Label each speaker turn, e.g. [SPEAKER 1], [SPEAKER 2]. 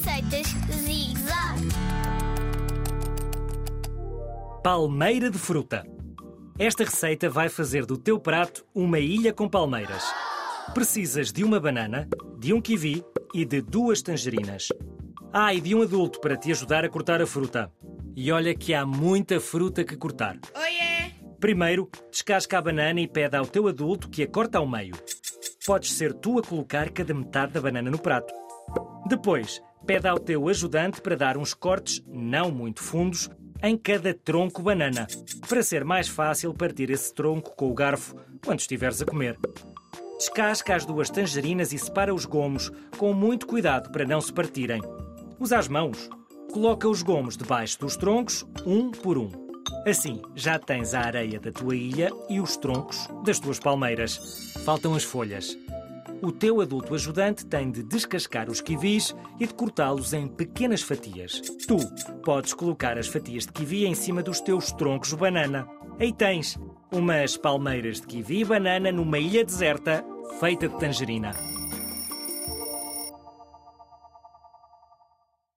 [SPEAKER 1] Receitas Zig Zag.
[SPEAKER 2] Palmeira de fruta. Esta receita vai fazer do teu prato uma ilha com palmeiras. Precisas de uma banana, de um kiwi e de duas tangerinas. Ah, e de um adulto para te ajudar a cortar a fruta. E olha que há muita fruta que cortar.
[SPEAKER 3] Oiê!
[SPEAKER 2] Primeiro, descasca a banana e pede ao teu adulto que a corte ao meio. Podes ser tu a colocar cada metade da banana no prato. Depois, pede ao teu ajudante para dar uns cortes não muito fundos em cada tronco banana, para ser mais fácil partir esse tronco com o garfo quando estiveres a comer. Descasca as duas tangerinas e separa os gomos com muito cuidado para não se partirem. Usa as mãos. Coloca os gomos debaixo dos troncos, um por um. Assim, já tens a areia da tua ilha e os troncos das tuas palmeiras. Faltam as folhas. O teu adulto ajudante tem de descascar os kiwis e de cortá-los em pequenas fatias. Tu podes colocar as fatias de kiwi em cima dos teus troncos de banana. Aí tens umas palmeiras de kiwi e banana numa ilha deserta feita de tangerina.